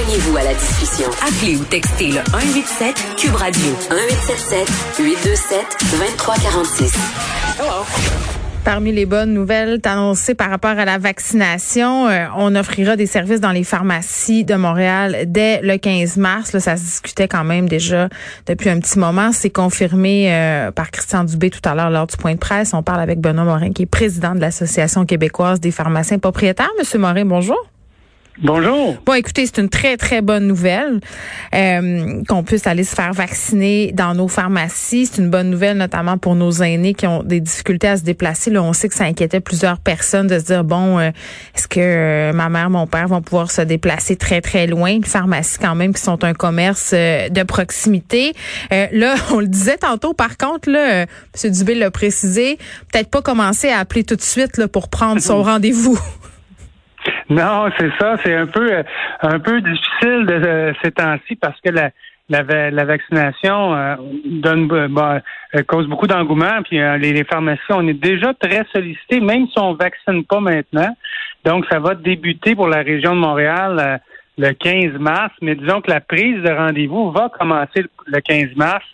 Joignez-vous à la discussion. Appelez ou textez le 187 Cube Radio 1877 827 2346. Parmi les bonnes nouvelles annoncées par rapport à la vaccination, euh, on offrira des services dans les pharmacies de Montréal dès le 15 mars. Là, ça se discutait quand même déjà depuis un petit moment. C'est confirmé euh, par Christian Dubé tout à l'heure lors du point de presse. On parle avec Benoît Morin, qui est président de l'Association québécoise des pharmaciens propriétaires. Monsieur Morin, bonjour. Bonjour. Bon, écoutez, c'est une très, très bonne nouvelle euh, qu'on puisse aller se faire vacciner dans nos pharmacies. C'est une bonne nouvelle, notamment pour nos aînés qui ont des difficultés à se déplacer. Là, on sait que ça inquiétait plusieurs personnes de se dire, bon, euh, est-ce que euh, ma mère, mon père vont pouvoir se déplacer très, très loin? Les pharmacies, quand même, qui sont un commerce de proximité. là, on le disait tantôt, par contre, là, M. Dubé l'a précisé, peut-être pas commencer à appeler tout de suite là, pour prendre son rendez-vous. Non, c'est ça. C'est un peu euh, un peu difficile de, euh, ces temps-ci parce que la, la, la vaccination euh, donne bah, cause beaucoup d'engouement. Puis les, les, pharmacies, on est déjà très sollicités, même si on vaccine pas maintenant. Donc, ça va débuter pour la région de Montréal le 15 mars. Mais disons que la prise de rendez-vous va commencer le 15 mars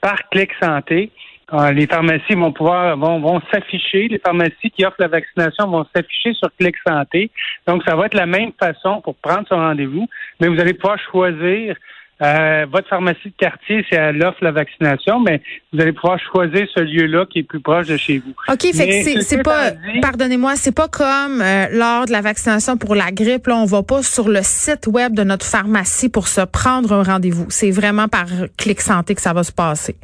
par Clic Santé. Ah, les pharmacies vont pouvoir vont, vont s'afficher, les pharmacies qui offrent la vaccination vont s'afficher sur Clic Santé. Donc, ça va être la même façon pour prendre son rendez-vous, mais vous allez pouvoir choisir euh, votre pharmacie de quartier, si elle offre la vaccination, mais vous allez pouvoir choisir ce lieu-là qui est plus proche de chez vous. OK, fait que c'est pas, pardonnez-moi, c'est pas comme euh, lors de la vaccination pour la grippe, là, on va pas sur le site web de notre pharmacie pour se prendre un rendez-vous. C'est vraiment par Clic Santé que ça va se passer.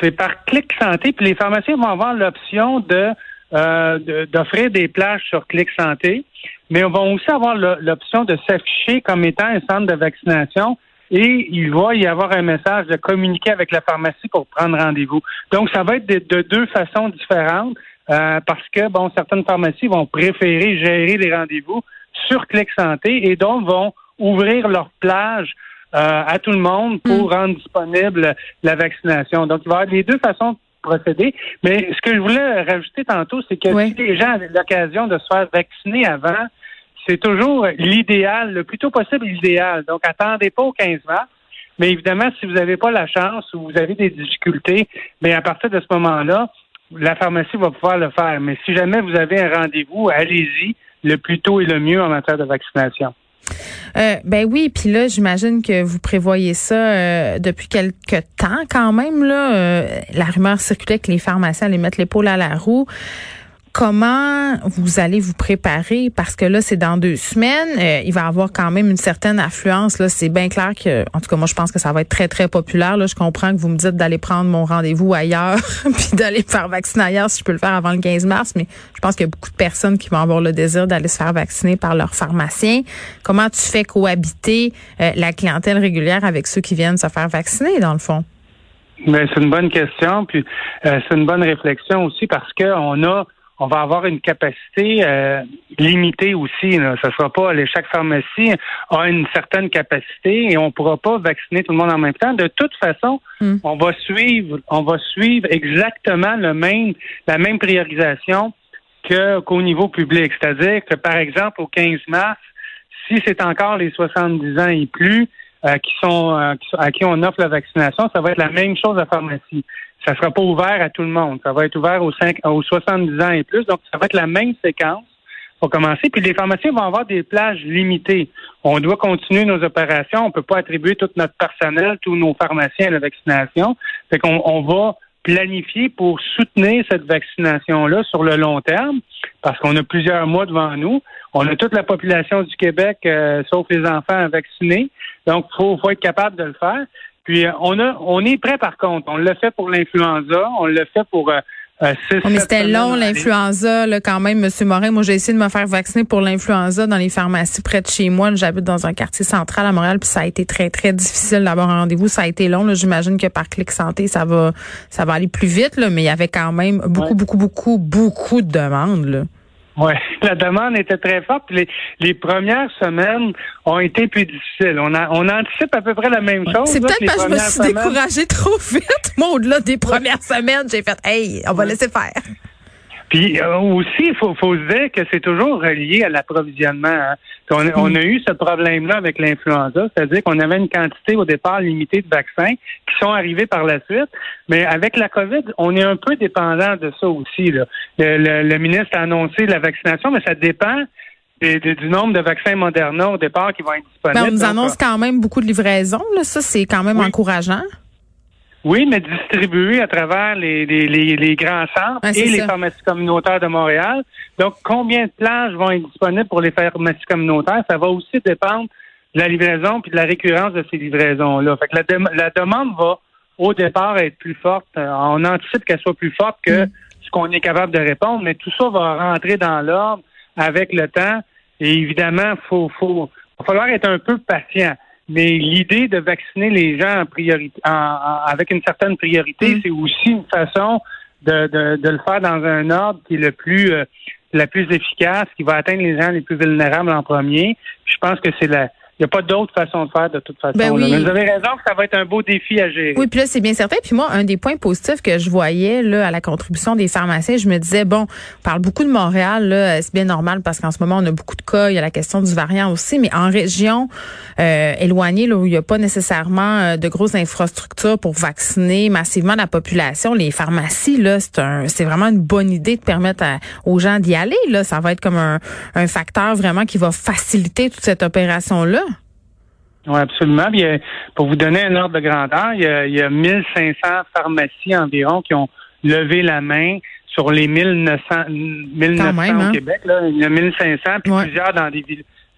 C'est par Clic Santé, puis les pharmaciens vont avoir l'option de euh, d'offrir des plages sur Clic Santé, mais on va aussi avoir l'option de s'afficher comme étant un centre de vaccination et il va y avoir un message de communiquer avec la pharmacie pour prendre rendez-vous. Donc, ça va être de, deux façons différentes euh, parce que, bon, certaines pharmacies vont préférer gérer les rendez-vous sur Clic Santé et donc vont ouvrir leur plage à tout le monde pour mm. rendre disponible la vaccination. Donc, il va y avoir les deux façons de procéder. Mais ce que je voulais rajouter tantôt, c'est que si les gens avaient l'occasion de se faire vacciner avant, c'est toujours l'idéal, le plus tôt possible l'idéal. Donc, attendez pas au 15 mars. Mais évidemment, si vous n'avez pas la chance ou vous avez des difficultés, mais à partir de ce moment-là, la pharmacie va pouvoir le faire. Mais si jamais vous avez un rendez-vous, allez-y le plus tôt et le mieux en matière de vaccination. Euh, ben oui, puis là, j'imagine que vous prévoyez ça euh, depuis quelque temps quand même. Là, euh, la rumeur circulait que les pharmaciens allaient mettre l'épaule à la roue comment vous allez vous préparer? Parce que là c'est dans deux semaines, euh, il va avoir quand même une certaine affluence là, c'est bien clair que en tout cas moi je pense que ça va être très très populaire là, je comprends que vous me dites d'aller prendre mon rendez-vous ailleurs puis d'aller faire vacciner ailleurs si je peux le faire avant le 15 mars, mais je pense qu'il y a beaucoup de personnes qui vont avoir le désir d'aller se faire vacciner par leur pharmacien. Comment tu fais cohabiter euh, la clientèle régulière avec ceux qui viennent se faire vacciner dans le fond? C'est une bonne question, puis euh, c'est une bonne réflexion aussi parce que on a on va avoir une capacité euh, limitée aussi. Là. Ça sera pas chaque pharmacie a une certaine capacité et on pourra pas vacciner tout le monde en même temps. De toute façon, hmm. on va suivre, on va suivre exactement le même, la même priorisation que qu'au niveau public. C'est-à-dire que par exemple au 15 mars, si c'est encore les 70 ans et plus euh, qui sont euh, à qui on offre la vaccination, ça va être la même chose à pharmacie ça sera pas ouvert à tout le monde. Ça va être ouvert aux, 5, aux 70 ans et plus. Donc, ça va être la même séquence pour commencer. Puis les pharmaciens vont avoir des plages limitées. On doit continuer nos opérations. On peut pas attribuer tout notre personnel, tous nos pharmaciens à la vaccination. Fait qu'on on va planifier pour soutenir cette vaccination-là sur le long terme, parce qu'on a plusieurs mois devant nous. On a toute la population du Québec, euh, sauf les enfants, vaccinés. Donc, il faut, faut être capable de le faire. Puis euh, on a, on est prêt par contre. On l'a fait pour l'influenza, on l'a fait pour euh, euh, six, Oh, mais c'était long, l'influenza, là, quand même, Monsieur Morin. Moi, j'ai essayé de me faire vacciner pour l'influenza dans les pharmacies près de chez moi. J'habite dans un quartier central à Montréal, puis ça a été très, très difficile d'avoir un rendez-vous. Ça a été long. J'imagine que par Clic Santé, ça va, ça va aller plus vite, là, mais il y avait quand même beaucoup, Ouais. beaucoup, beaucoup, beaucoup de demandes, là. Oui, la demande était très forte. Les, les premières semaines ont été plus difficiles. On, a, on anticipe à peu près la même chose. C'est peut-être parce que je me suis semaines- découragée trop vite. Moi, au-delà des premières semaines, j'ai fait, hey, on va laisser faire. Puis euh, aussi, il faut, faut se dire que c'est toujours relié à l'approvisionnement. hein. On, a- on a eu ce problème-là avec l'influenza, c'est-à-dire qu'on avait une quantité au départ limitée de vaccins qui sont arrivés par la suite, mais avec la COVID, on est un peu dépendant de ça aussi. Là. Le, le- le ministre a annoncé la vaccination, mais ça dépend des- du nombre de vaccins Moderna au départ qui vont être disponibles. Ben, on nous annonce quand même beaucoup de livraisons, là. Ça, c'est quand même Oui. encourageant. Oui, mais distribué à travers les, les, les, les grands centres et les pharmacies communautaires de Montréal. Donc, combien de plages vont être disponibles pour les pharmacies communautaires? Ça va aussi dépendre de la livraison puis de la récurrence de ces livraisons-là. Fait que la, la demande va, au départ, être plus forte. Euh, On anticipe qu'elle soit plus forte que Mm. ce qu'on est capable de répondre, mais tout ça va rentrer dans l'ordre avec le temps. Et évidemment, faut, faut, va falloir être un peu patient. Mais l'idée de vacciner les gens en priorité, en- en- avec une certaine priorité, Mm. c'est aussi une façon de, de, de le faire dans un ordre qui est le plus euh, la plus efficace, qui va atteindre les gens les plus vulnérables en premier. Puis je pense que c'est la il n'y a pas d'autre façon de faire de toute façon. Ben oui. Mais vous avez raison que ça va être un beau défi à gérer. Oui, puis là, c'est bien certain. Puis moi, un des points positifs que je voyais là à la contribution des pharmaciens, je me disais, bon, on parle beaucoup de Montréal, là, c'est bien normal parce qu'en ce moment, on a beaucoup de cas. Il y a la question du variant aussi, mais en région euh, éloignée, là, où il n'y a pas nécessairement euh, de grosses infrastructures pour vacciner massivement la population, les pharmacies, là, c'est un c'est vraiment une bonne idée de permettre à- aux gens d'y aller. Là. Ça va être comme un, un facteur vraiment qui va faciliter toute cette opération-là. Oui, absolument. Puis, euh, pour vous donner un ordre de grandeur, il y, a, il y a 1500 pharmacies environ qui ont levé la main sur les 1900, 1900 Quand même, hein? au Québec. Là. Il y a 1500, puis Ouais. plusieurs dans des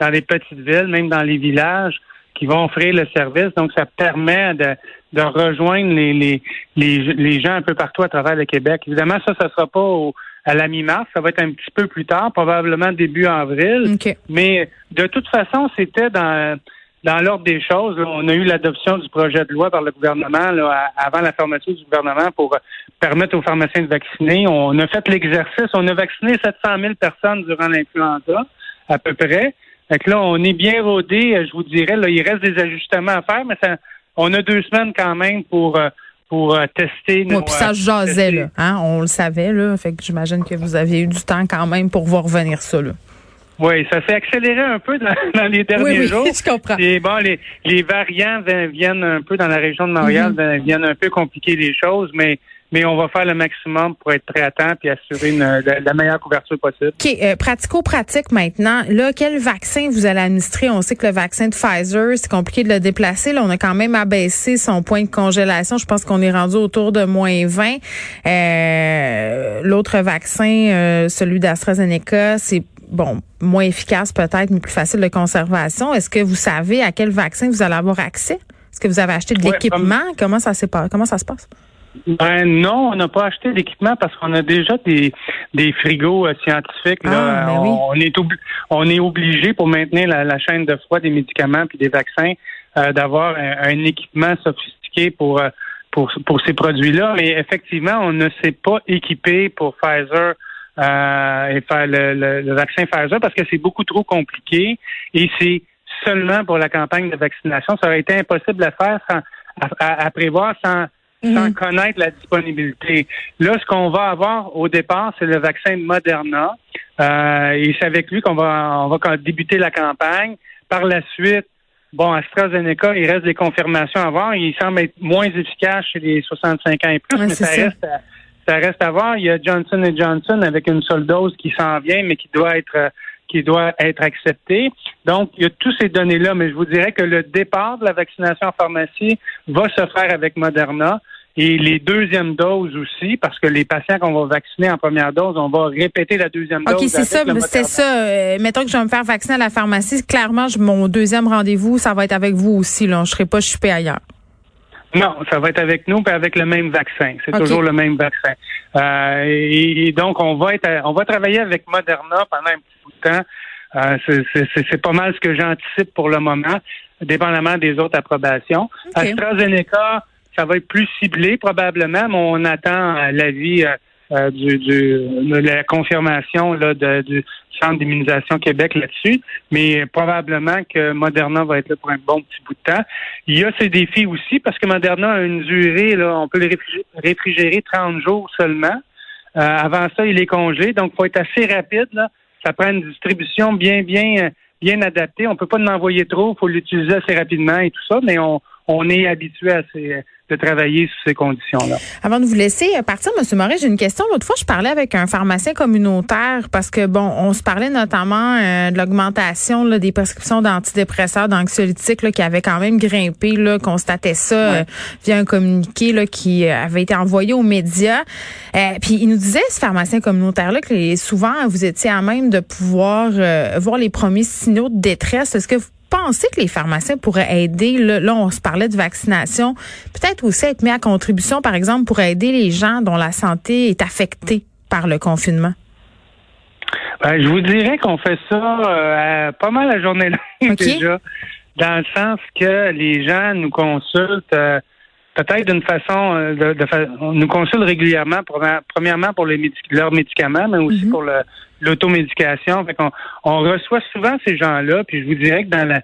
dans les petites villes, même dans les villages, qui vont offrir le service. Donc, ça permet de, de rejoindre les, les, les, les gens un peu partout à travers le Québec. Évidemment, ça, ça sera pas au- à la mi-mars, ça va être un petit peu plus tard, probablement début avril. OK. Mais de toute façon, c'était dans dans l'ordre des choses. là, on a eu l'adoption du projet de loi par le gouvernement là, avant la fermeture du gouvernement pour permettre aux pharmaciens de vacciner. On a fait l'exercice. On a vacciné 700 000 personnes durant l'influenza, à peu près. Fait que là, on est bien rodé, je vous dirais. Là, il reste des ajustements à faire, mais ça, on a deux semaines quand même pour euh, pour euh, tester. nos, Ouais, puis ça euh, jasait, là. Hein? On le savait, là. Fait que j'imagine que vous avez eu du temps quand même pour voir revenir ça, là. Oui, ça s'est accéléré un peu dans, dans les derniers oui, oui, jours. je comprends. Et bon, les, les variants viennent un peu dans la région de Montréal, vin- viennent un peu compliquer les choses, mais mais on va faire le maximum pour être prêt à temps puis assurer une, la, la meilleure couverture possible. OK, euh, pratico-pratique maintenant. Là, quel vaccin vous allez administrer? On sait que le vaccin de Pfizer, c'est compliqué de le déplacer. Là, on a quand même abaissé son point de congélation. Je pense qu'on est rendu autour de moins 20. Euh, L'autre vaccin, euh, celui d'AstraZeneca, c'est bon, moins efficace peut-être, mais plus facile de conservation. Est-ce que vous savez à quel vaccin vous allez avoir accès? Est-ce que vous avez acheté de Ouais, l'équipement? Comment ça s'est pas- comment ça se passe? Ben non, on n'a pas acheté d'équipement parce qu'on a déjà des, des frigos euh, scientifiques. Là. Ah, ben oui. on, est obli- on est obligé pour maintenir la, la chaîne de froid des médicaments puis des vaccins euh, d'avoir un, un équipement sophistiqué pour, euh, pour pour ces produits-là. Mais effectivement, on ne s'est pas équipé pour Pfizer euh, et faire le, le- le vaccin Pfizer parce que c'est beaucoup trop compliqué et c'est seulement pour la campagne de vaccination. Ça aurait été impossible à faire sans à, à- prévoir sans sans connaître la disponibilité. Là, ce qu'on va avoir au départ, c'est le vaccin Moderna. Euh, et c'est avec lui qu'on va on va débuter la campagne. Par la suite, bon, AstraZeneca, il reste des confirmations à voir. Il semble être moins efficace chez les 65 ans et plus, Ouais, mais ça ça. reste à, ça reste à voir. Il y a Johnson Johnson avec une seule dose qui s'en vient, mais qui doit être euh, qui doit être acceptée. Donc, il y a toutes ces données-là, mais je vous dirais que le départ de la vaccination en pharmacie va se faire avec Moderna. Et les deuxièmes doses aussi, parce que les patients qu'on va vacciner en première dose, on va répéter la deuxième dose. OK, c'est ça, Moderna. ça. Euh, mettons que je vais me faire vacciner à la pharmacie. Clairement, je- mon deuxième rendez-vous, ça va être avec vous aussi. Là. Je serai pas chupé ailleurs. Non, ça va être avec nous, puis avec le même vaccin. C'est toujours le même vaccin. Euh, et, donc, on va être, on va travailler avec Moderna pendant un petit bout de temps. Euh, c'est pas mal ce que j'anticipe pour le moment, dépendamment des autres approbations. AstraZeneca, ça va être plus ciblé probablement, mais on attend l'avis euh, du, de la confirmation là, de, du Centre d'immunisation Québec là-dessus, mais probablement que Moderna va être là pour un bon petit bout de temps. Il y a ces défis aussi parce que Moderna a une durée, là, on peut le réfrigérer 30 jours seulement. Euh, avant ça, il est congelé, donc il faut être assez rapide. Là. Ça prend une distribution bien, bien, bien adaptée. On peut pas en envoyer trop, il faut l'utiliser assez rapidement et tout ça, mais on, on est habitué à ces de travailler sous ces conditions-là. Avant de vous laisser partir, M. Moret, j'ai une question. L'autre fois, je parlais avec un pharmacien communautaire parce que, bon, on se parlait notamment euh, de l'augmentation des prescriptions d'antidépresseurs, d'anxiolytiques qui avaient quand même grimpé, là, constatait ça euh, via un communiqué là, qui euh, avait été envoyé aux médias. puis il nous disait, ce pharmacien communautaire-là, que souvent, vous étiez à même de pouvoir voir les premiers signaux de détresse. Est-ce que vous pensez que les pharmaciens pourraient aider? Là, on se parlait de vaccination. Peut-être aussi être mis à contribution, par exemple, pour aider les gens dont la santé est affectée par le confinement? Ben, je vous dirais qu'on fait ça euh, pas mal la journée longue déjà, dans le sens que les gens nous consultent euh, peut-être d'une façon, euh, de, nous consultent régulièrement, premièrement pour les leurs médicaments, mais aussi mm-hmm. pour l'automédication. Qu'on on reçoit souvent ces gens-là, puis je vous dirais que dans la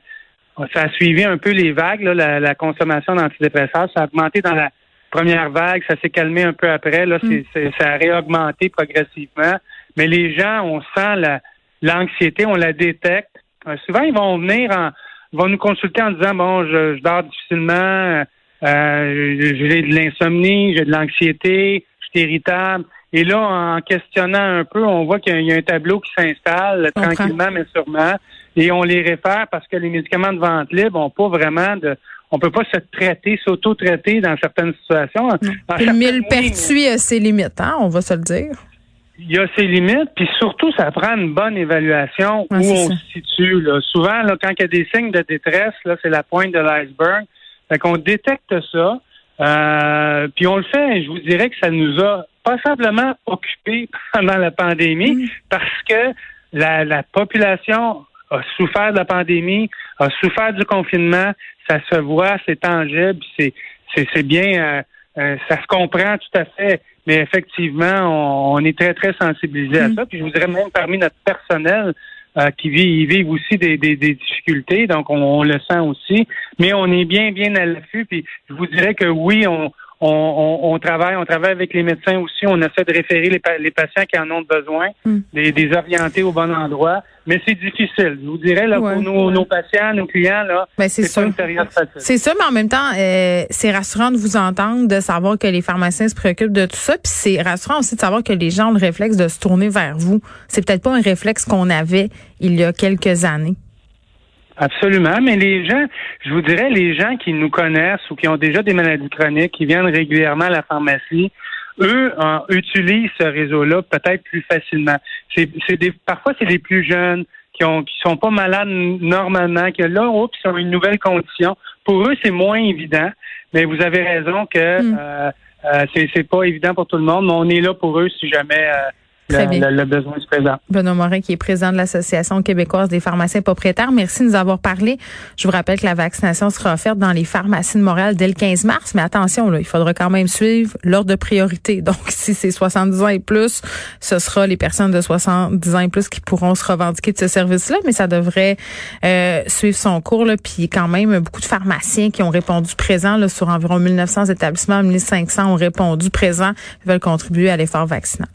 ça a suivi un peu les vagues, là, la, consommation d'antidépresseurs. Ça a augmenté dans la première vague, ça s'est calmé un peu après. Là, mm. ça a réaugmenté progressivement. Mais les gens, on sent la, l'anxiété, on la détecte. Euh, souvent, ils vont venir en, vont nous consulter en disant bon, je, dors difficilement, euh, j'ai de l'insomnie, j'ai de l'anxiété, je suis irritable. Et là, en questionnant un peu, on voit qu'il y a un tableau qui s'installe tranquillement, mais sûrement. Et on les réfère parce que les médicaments de vente libre n'ont pas vraiment de. On peut pas se traiter, s'auto-traiter dans certaines situations. le millepertuis a ses limites, hein, on va se le dire. Il y a ses limites, puis surtout, ça prend une bonne évaluation où on se situe. Souvent, là, quand il y a des signes de détresse, là, c'est la pointe de l'iceberg. Fait qu'on détecte ça, euh, puis on le fait. Je vous dirais que ça nous a pas simplement occupé pendant la pandémie mm. parce que la, la, population a souffert de la pandémie, a souffert du confinement, ça se voit, c'est tangible, c'est c'est bien, euh, euh, ça se comprend tout à fait, mais effectivement, on, est très très sensibilisé à mm. ça. Puis je vous dirais même parmi notre personnel, euh, qui vivent, vivent aussi des, des, difficultés, donc on, on, le sent aussi. Mais on est bien, bien à l'affût. Puis je vous dirais que oui, on, on, on, travaille, on travaille avec les médecins aussi. On essaie de référer les, les patients qui en ont besoin, mm. des, orienter au bon endroit. Mais c'est difficile. Je vous dirais, là, pour nos, nos, patients, nos clients, là, ben, c'est pas une période facile. C'est ça, mais en même temps, euh, c'est rassurant de vous entendre, de savoir que les pharmaciens se préoccupent de tout ça. Puis c'est rassurant aussi de savoir que les gens ont le réflexe de se tourner vers vous. C'est peut-être pas un réflexe qu'on avait il y a quelques années. Absolument, mais les gens, je vous dirais, les gens qui nous connaissent ou qui ont déjà des maladies chroniques, qui viennent régulièrement à la pharmacie, eux utilisent ce réseau-là peut-être plus facilement. C'est, des, parfois, c'est les plus jeunes qui ont qui sont pas malades normalement, qui là, oups, sont une nouvelle condition. Pour eux, c'est moins évident, mais vous avez raison que hmm. euh, euh, c'est, c'est pas évident pour tout le monde, mais on est là pour eux si jamais euh, le, besoin se présente. Benoît Morin, qui est président de l'Association québécoise des pharmaciens propriétaires. Merci de nous avoir parlé. Je vous rappelle que la vaccination sera offerte dans les pharmacies de Montréal dès le 15 mars, mais attention, là, il faudra quand même suivre l'ordre de priorité. Donc, si c'est 70 ans et plus, ce sera les personnes de 70 ans et plus qui pourront se revendiquer de ce service-là, mais ça devrait euh, suivre son cours. Là, puis quand même, beaucoup de pharmaciens qui ont répondu présent là, sur environ 1900 établissements, 1500 ont répondu présent, veulent contribuer à l'effort vaccinal.